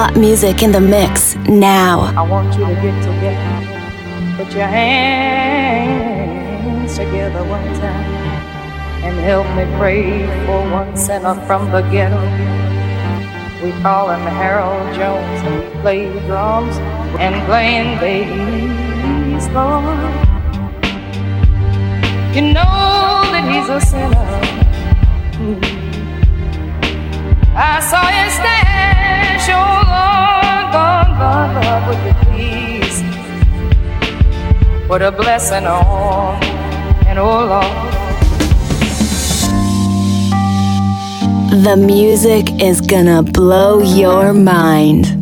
hot music in the mix now. I want you to get together. Put your hands together one time and help me pray for one sinner from the ghetto. We call him Harold Jones and we play drums and playing bass, Lord. You know that he's a sinner. I saw stand, put a blessing on and oh Lord. The music is gonna blow your mind.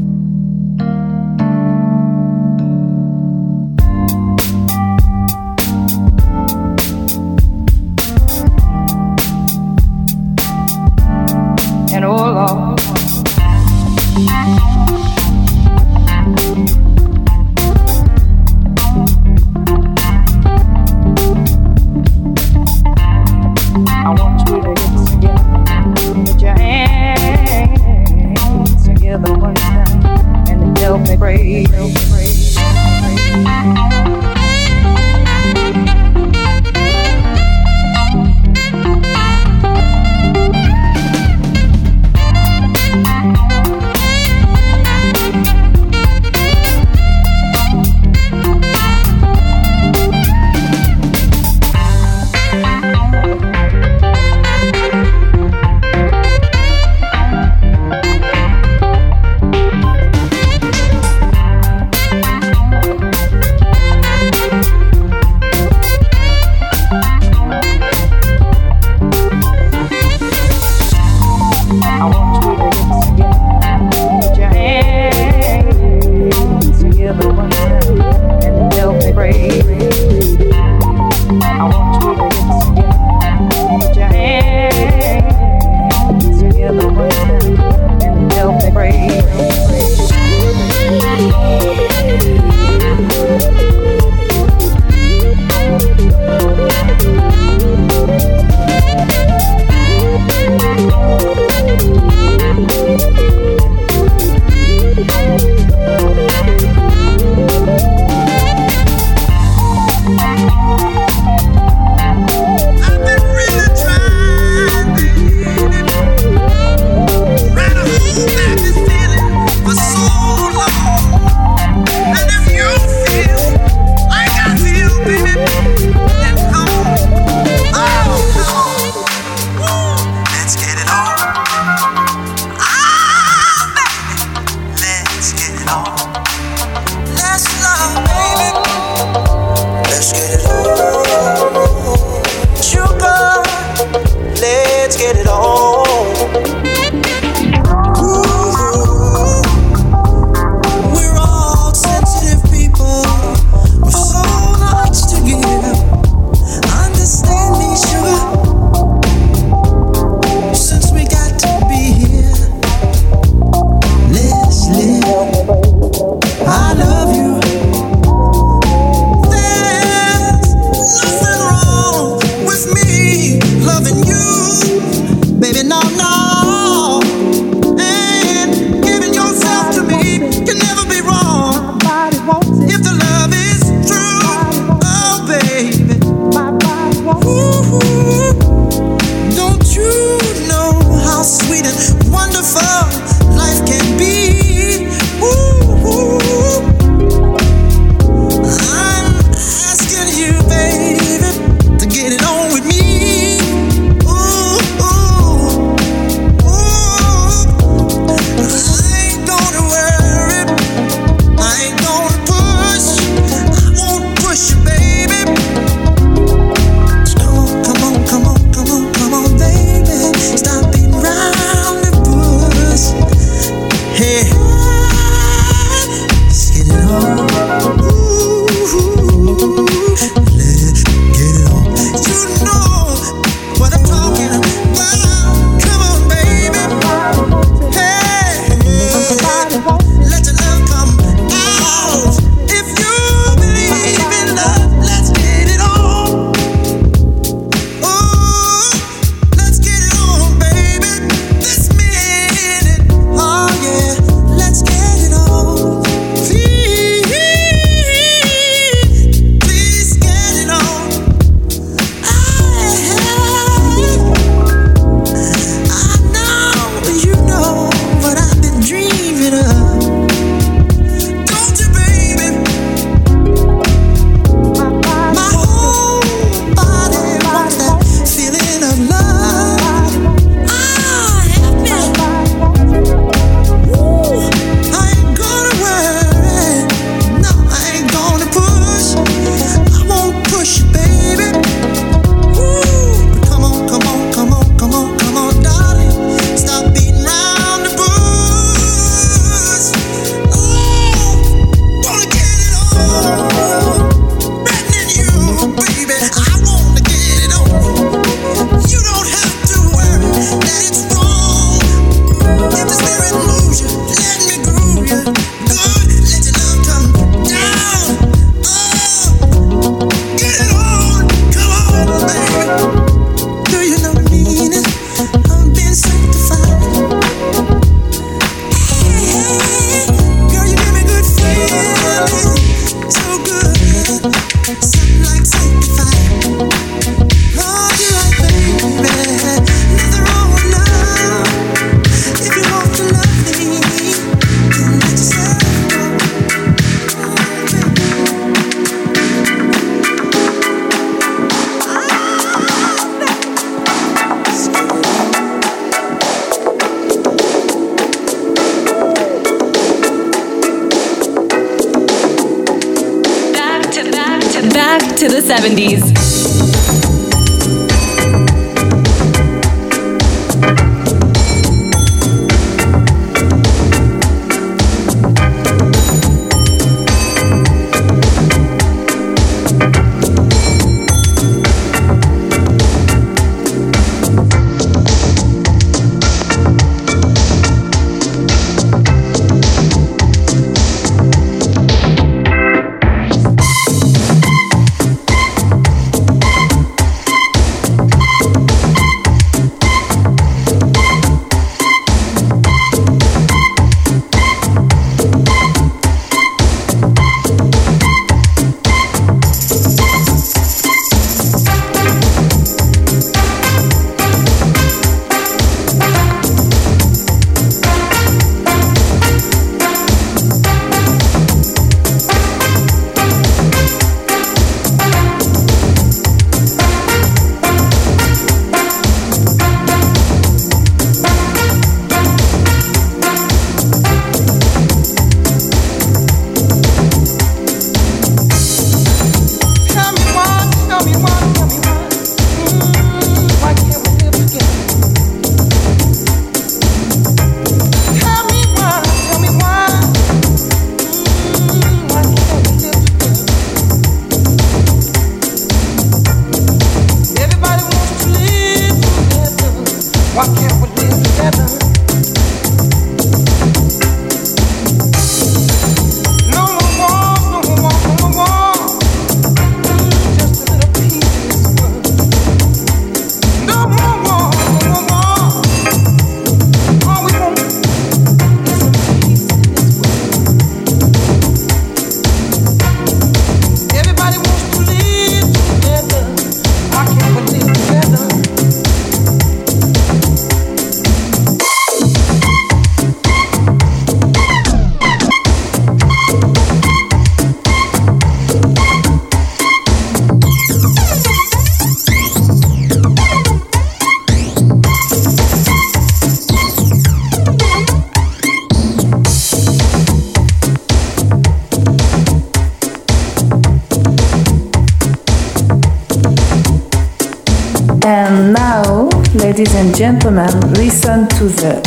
Ladies and gentlemen, listen to the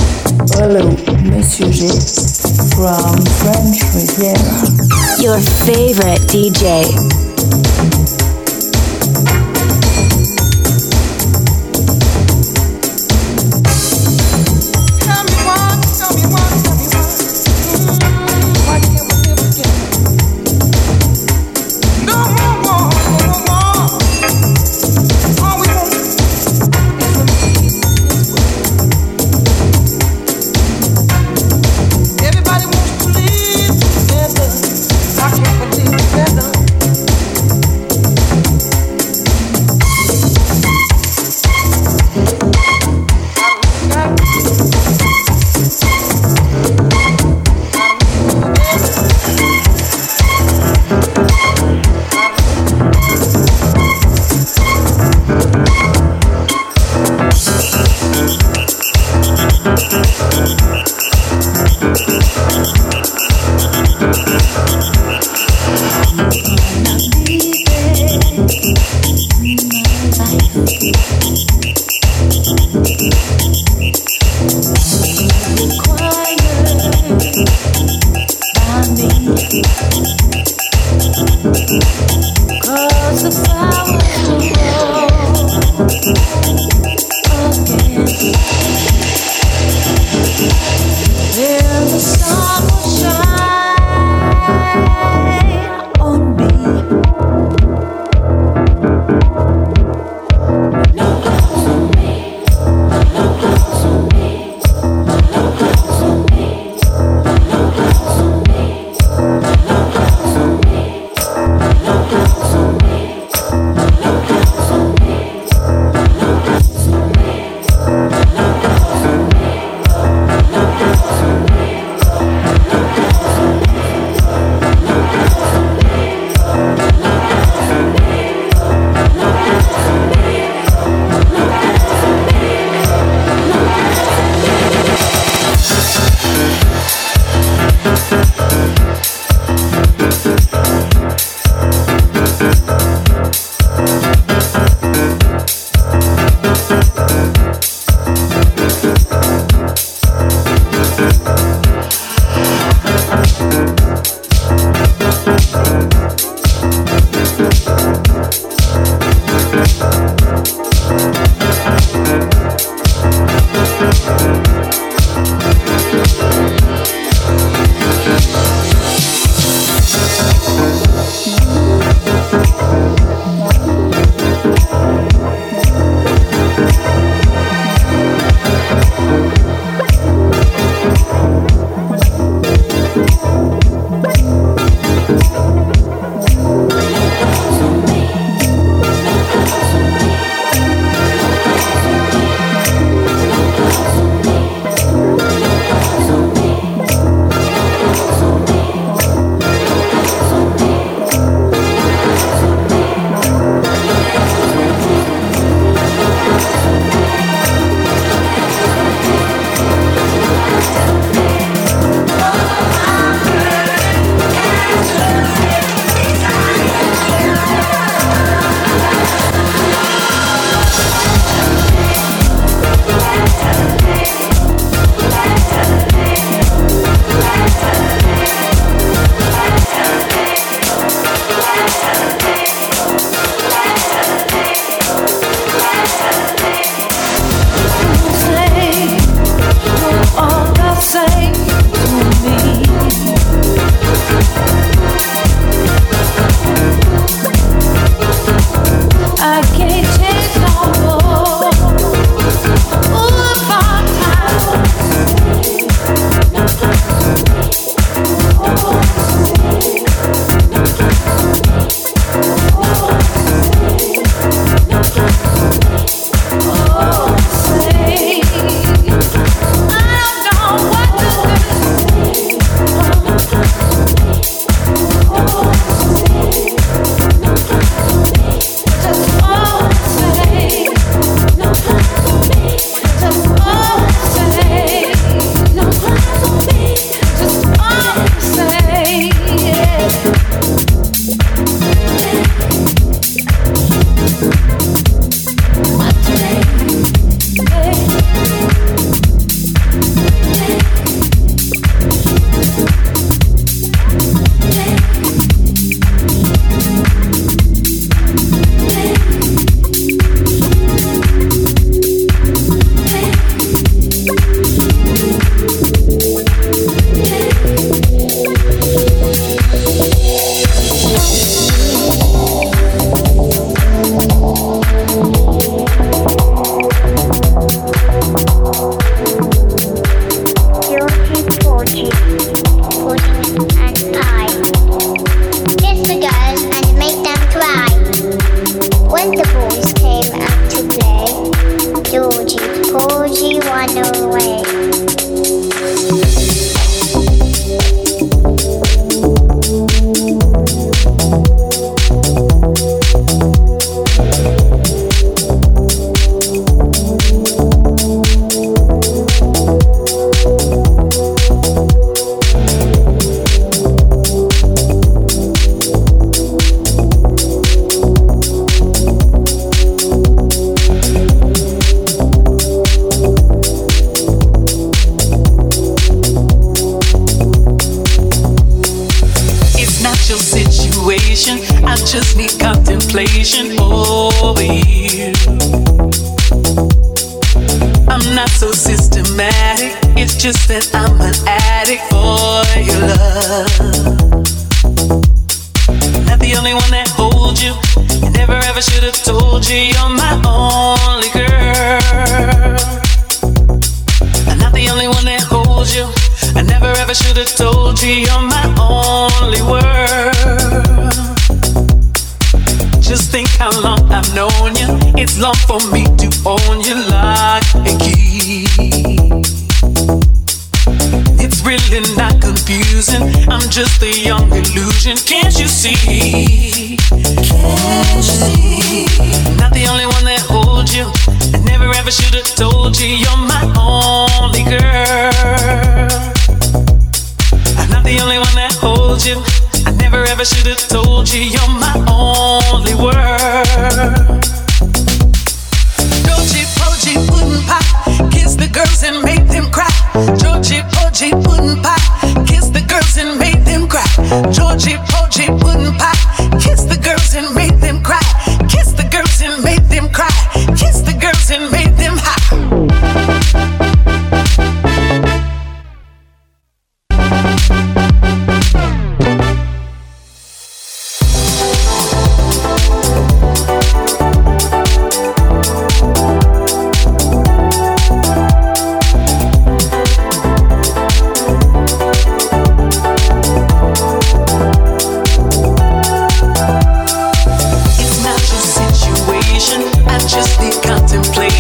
Hello, Monsieur G from French Riviera. Your favorite DJ.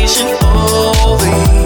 Contemplation over.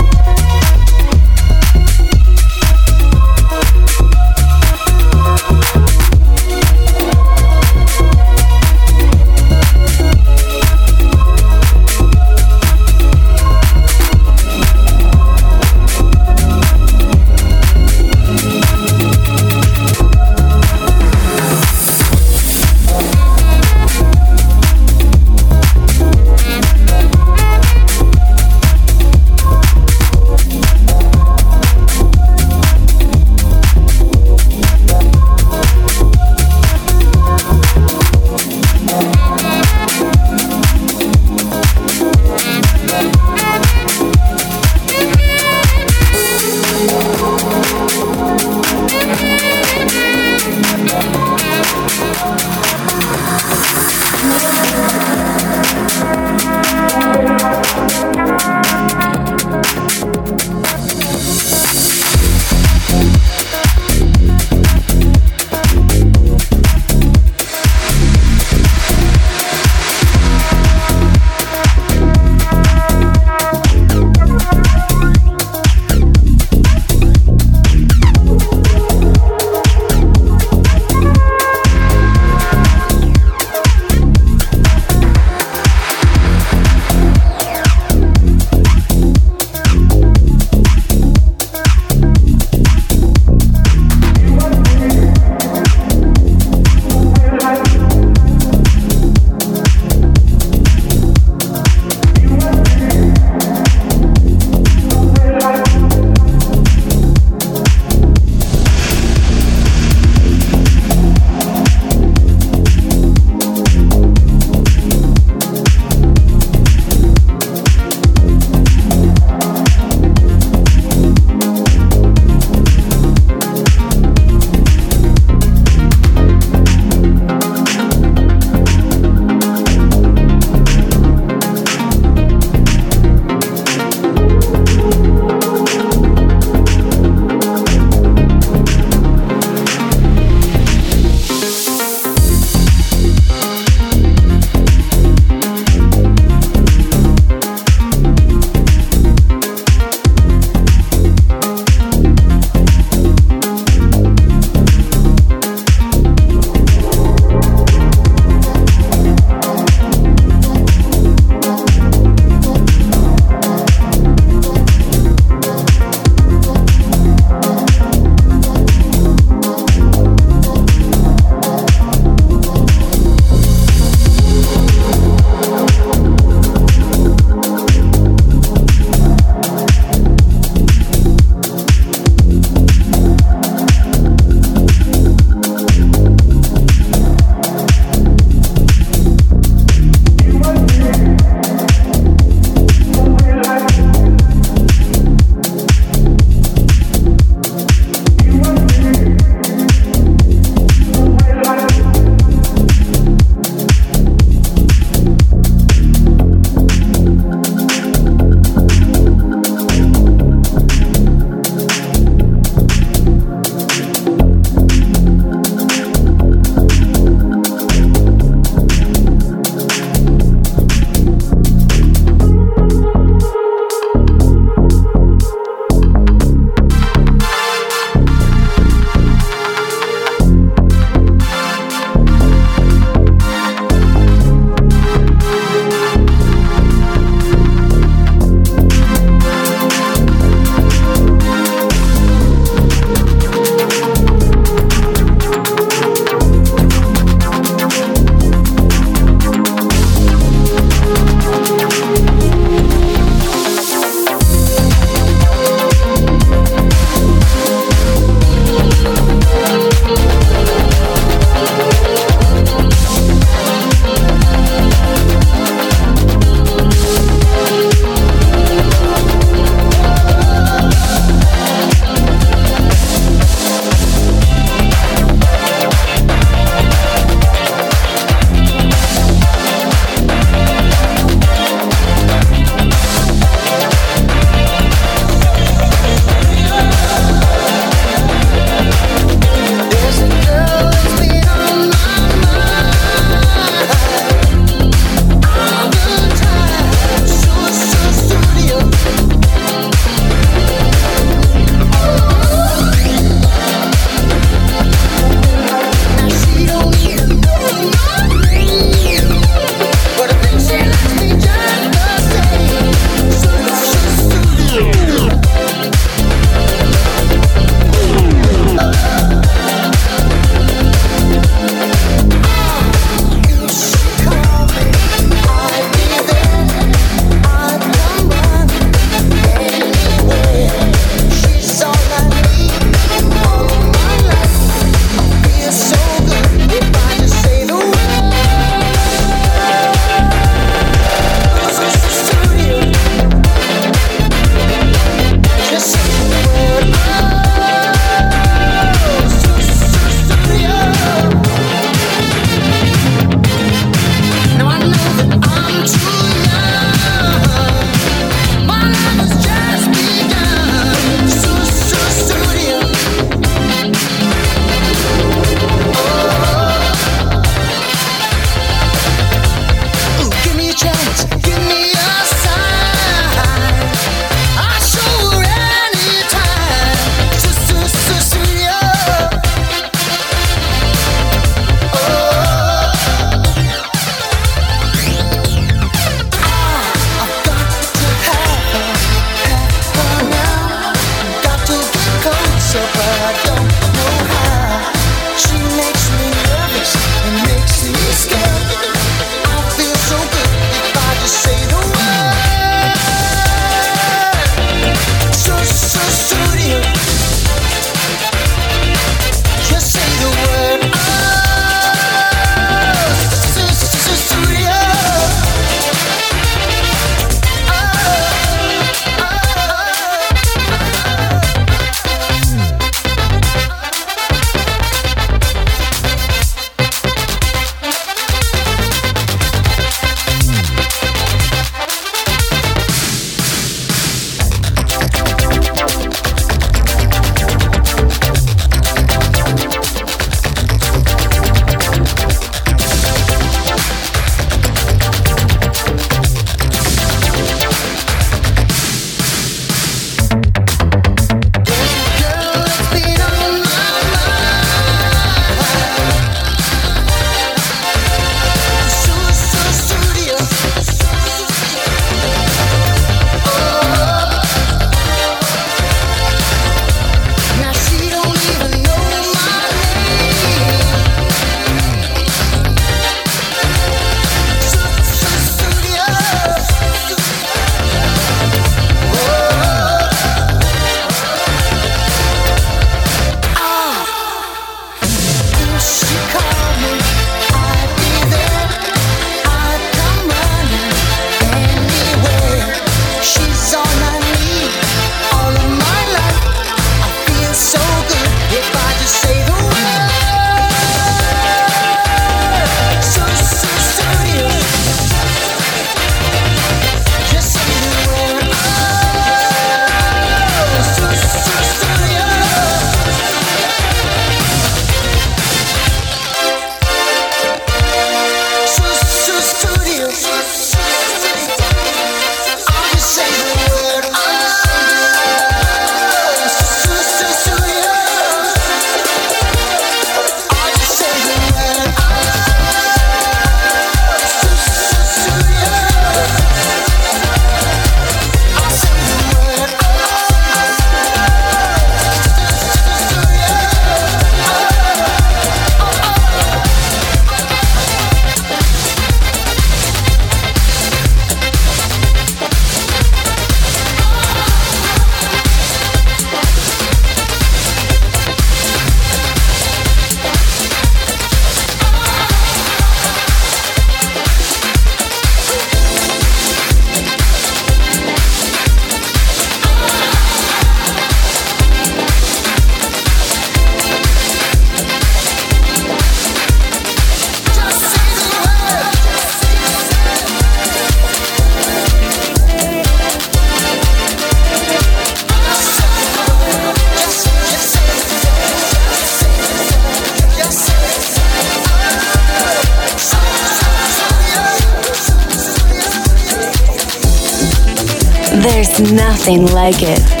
Like it.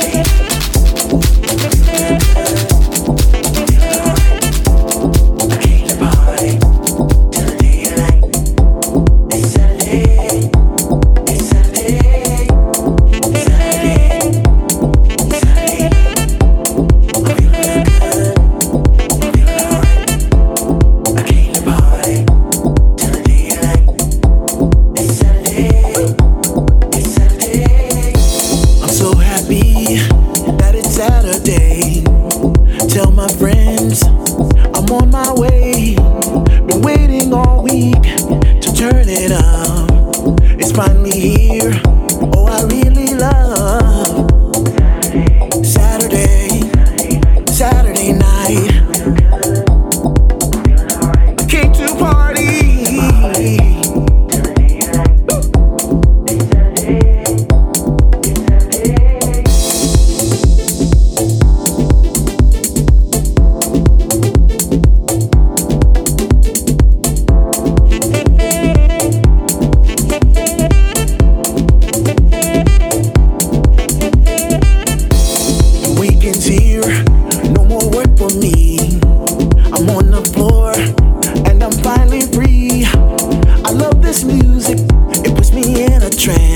It puts me in a trance.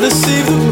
Hand, let the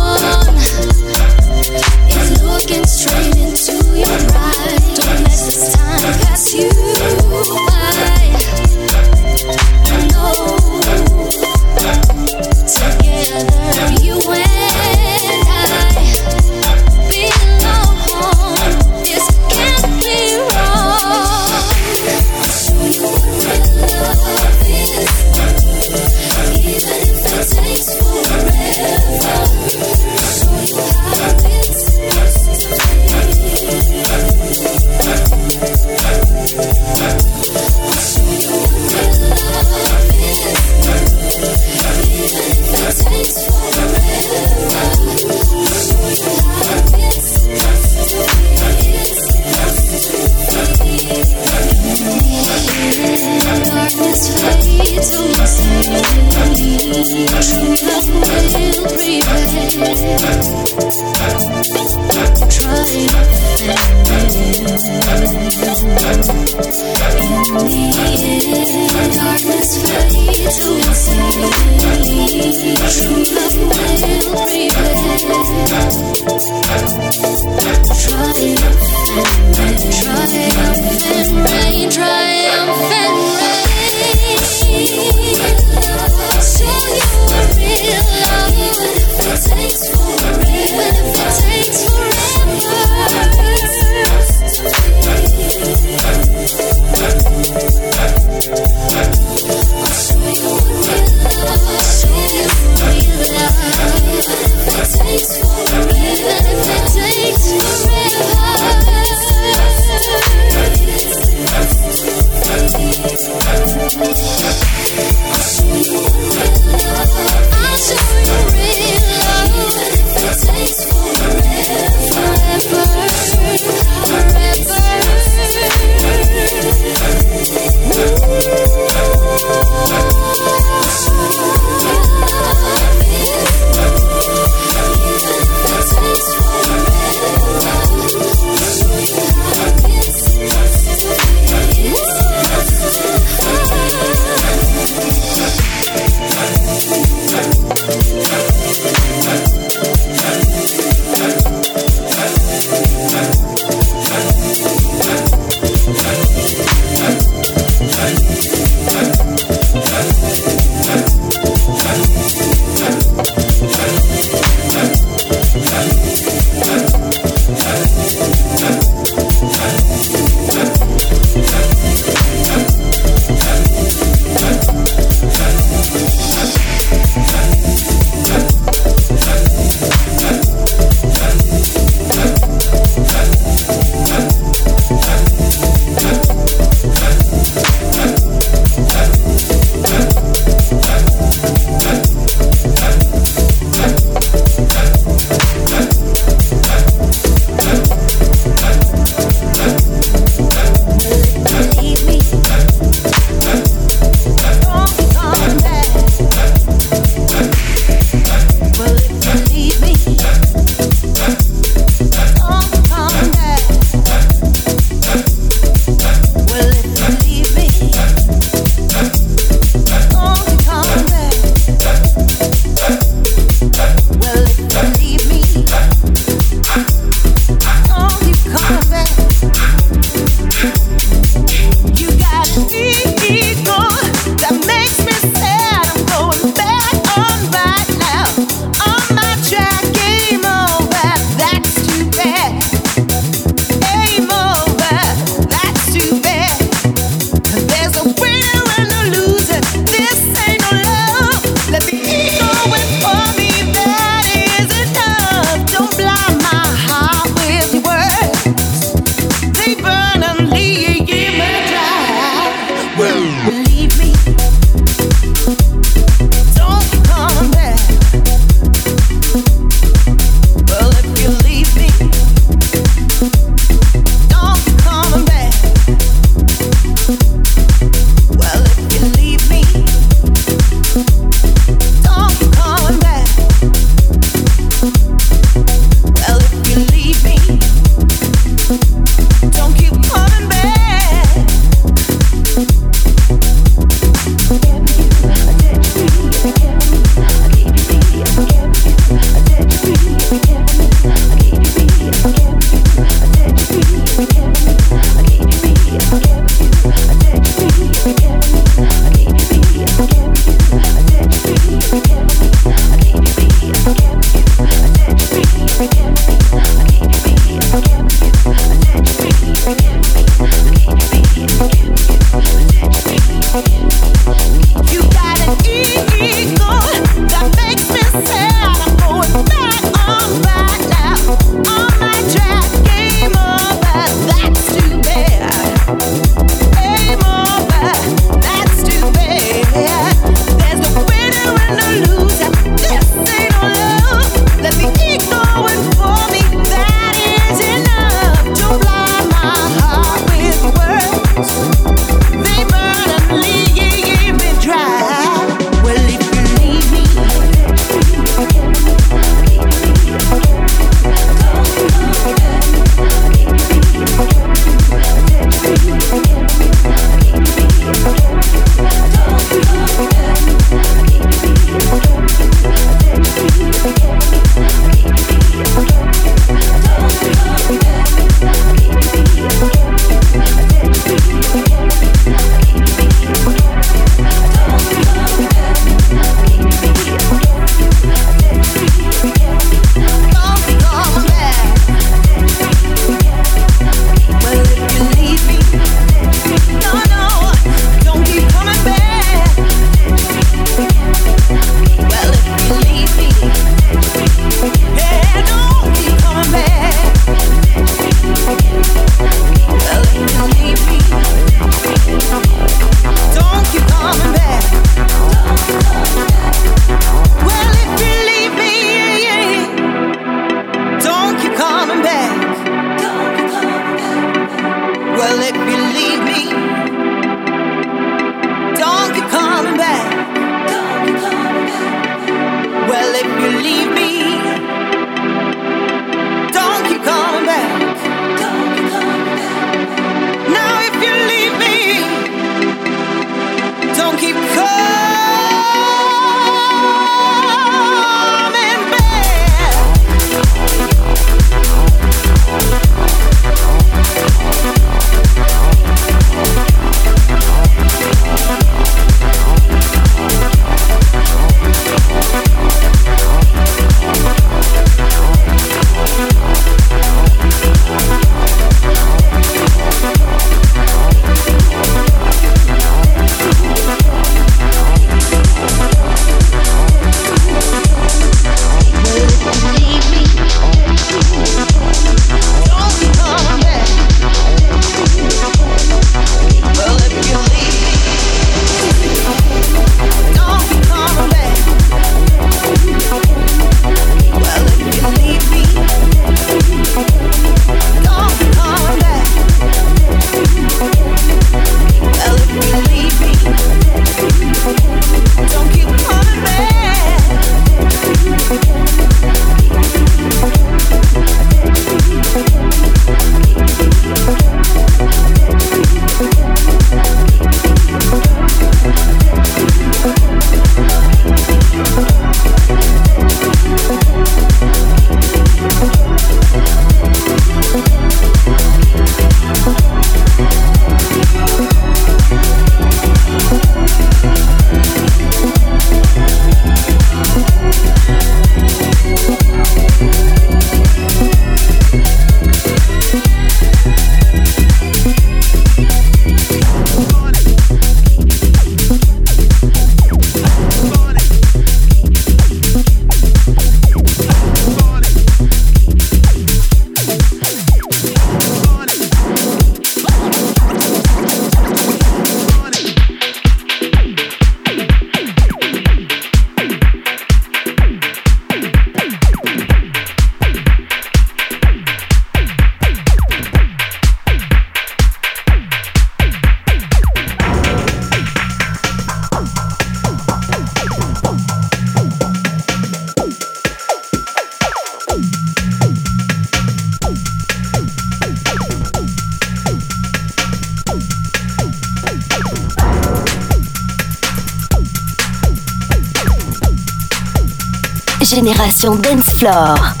Génération Dance Floor.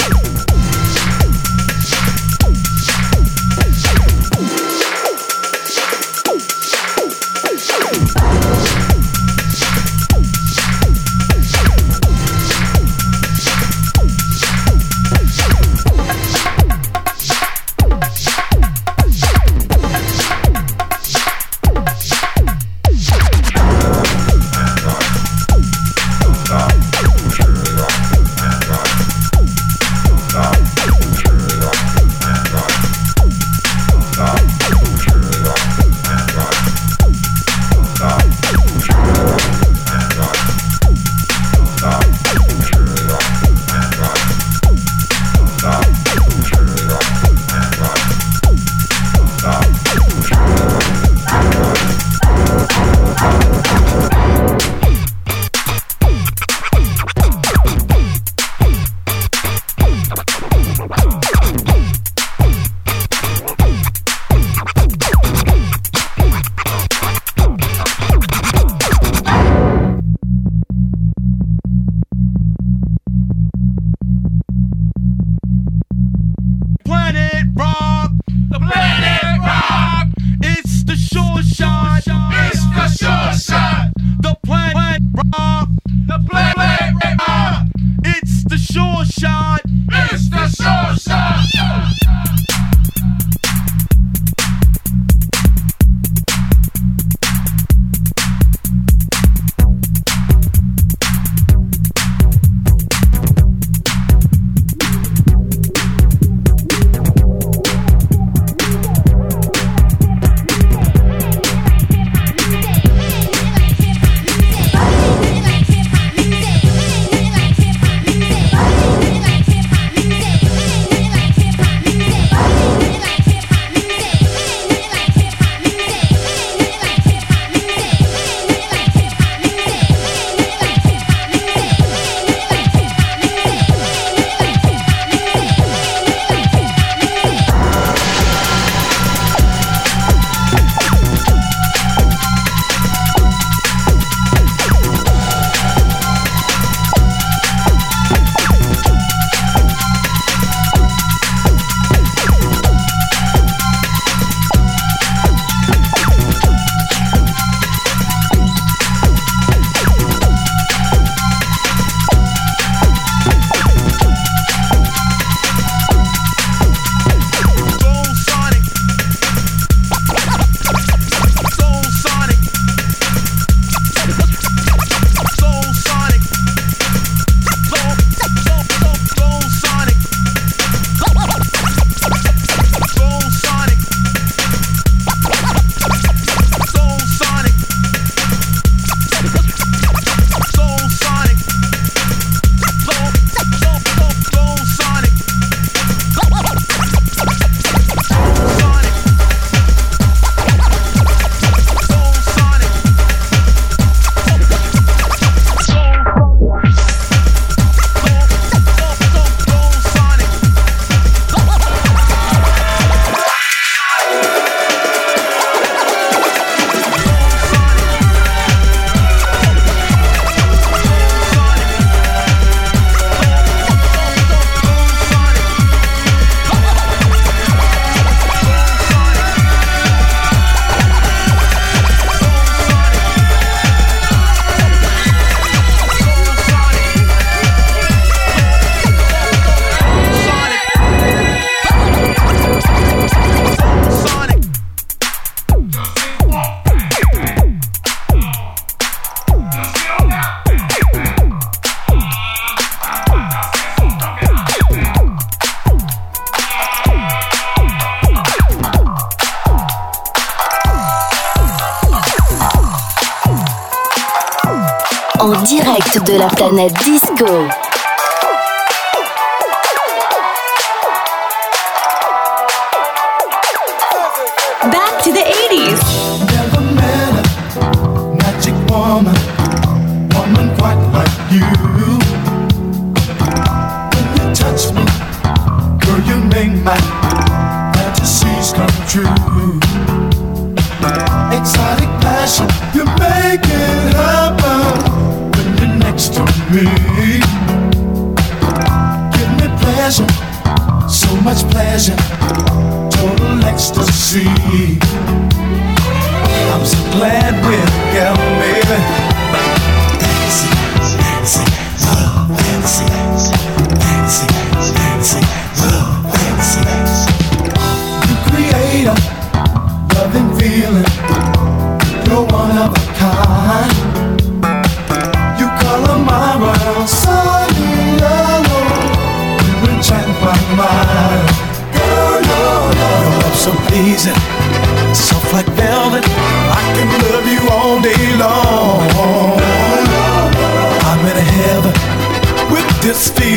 Planète Disco.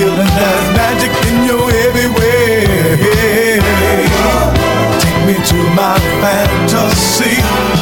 feeling there's magic in your every way. Take me to my fantasy.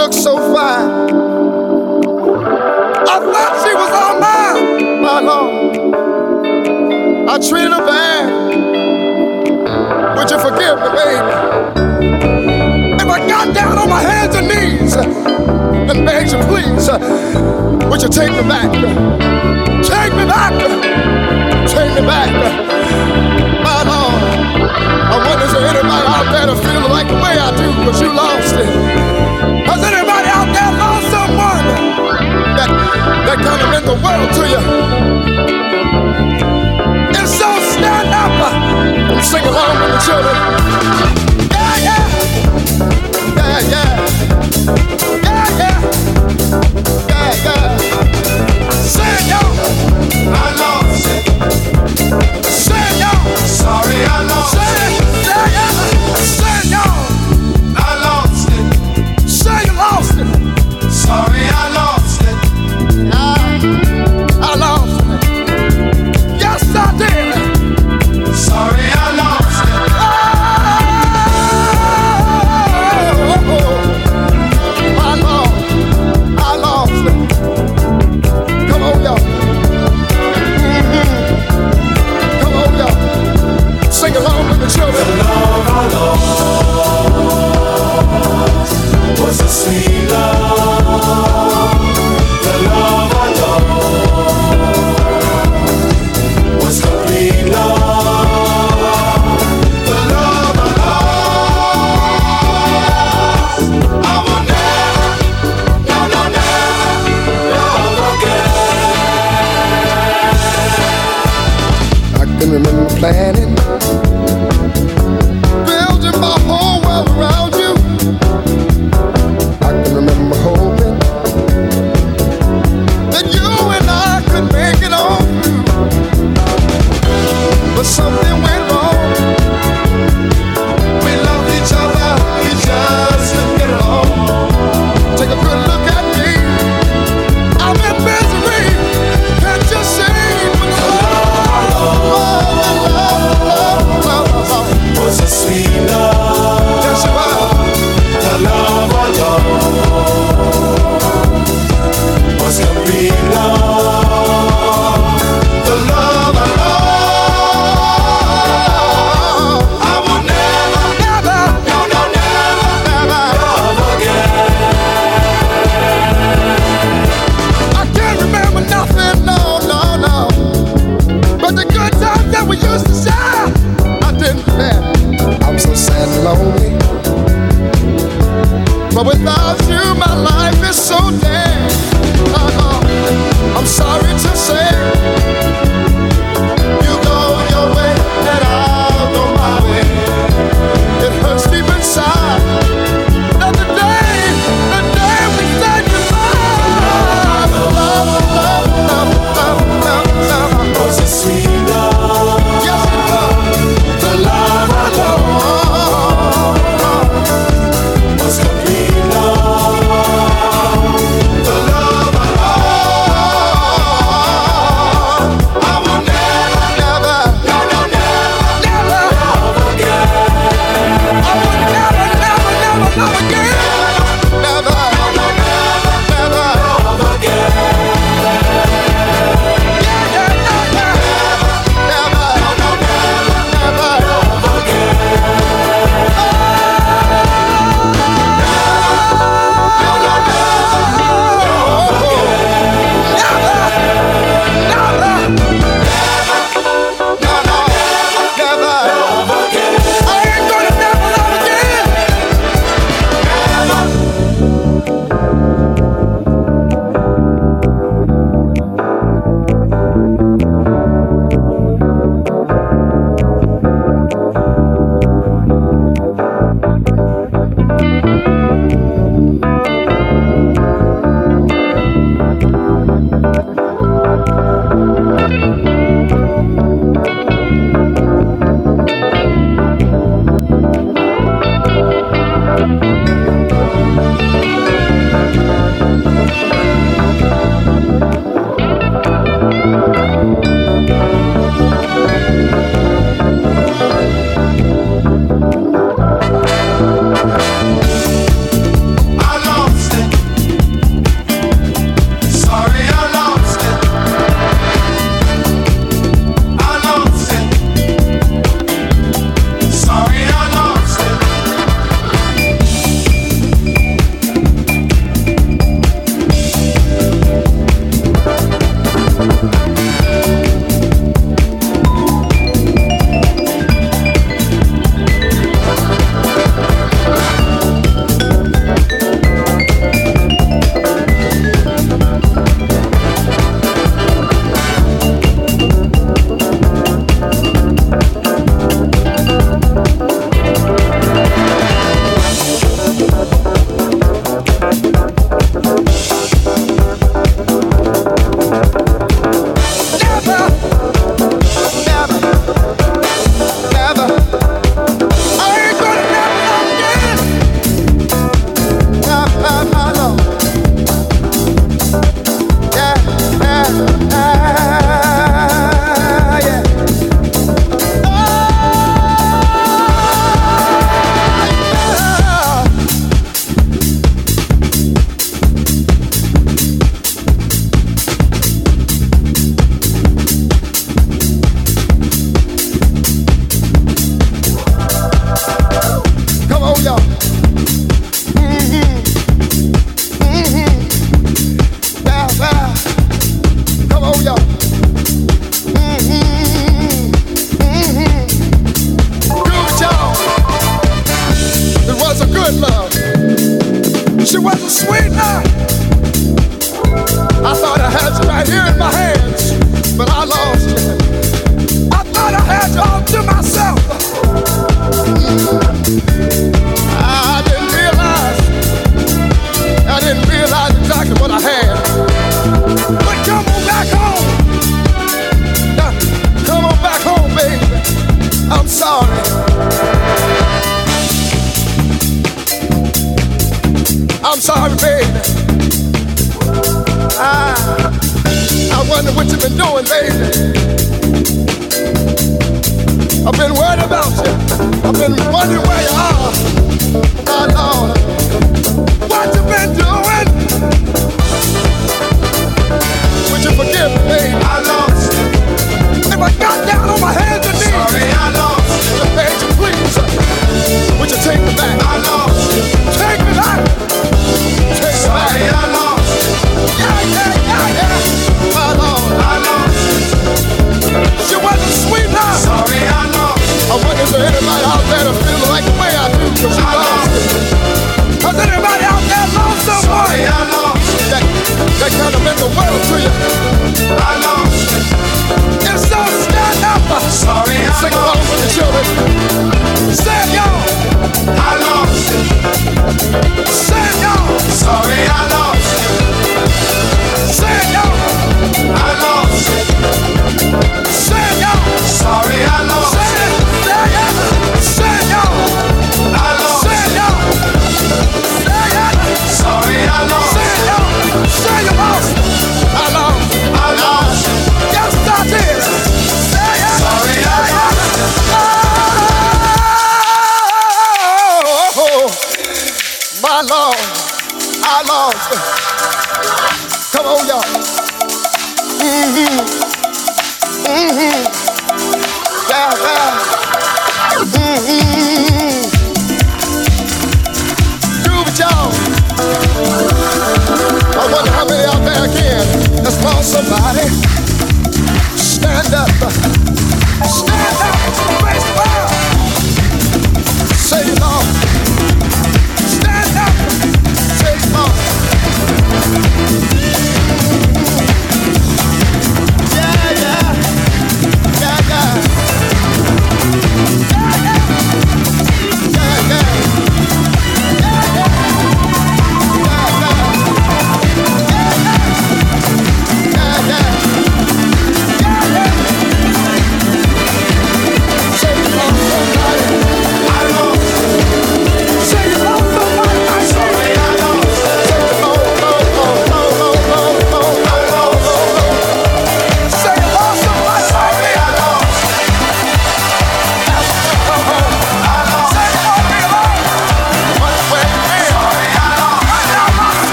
looked so fine. I thought she was all mine, my Lord. I treated her bad. Would you forgive me, baby? If I got down on my hands and knees and begged you, please, would you take me back? Take me back. Take me back. I wonder is there anybody out there that feel like the way I do, but you lost it. Has anybody out there lost someone that that kind of meant the world to you? If so, stand up uh, and sing along with the children. Yeah, yeah, yeah, yeah, yeah, yeah, yeah, yeah. Sing it, yo. I lost it. Sing it, yo. Sorry, I. But without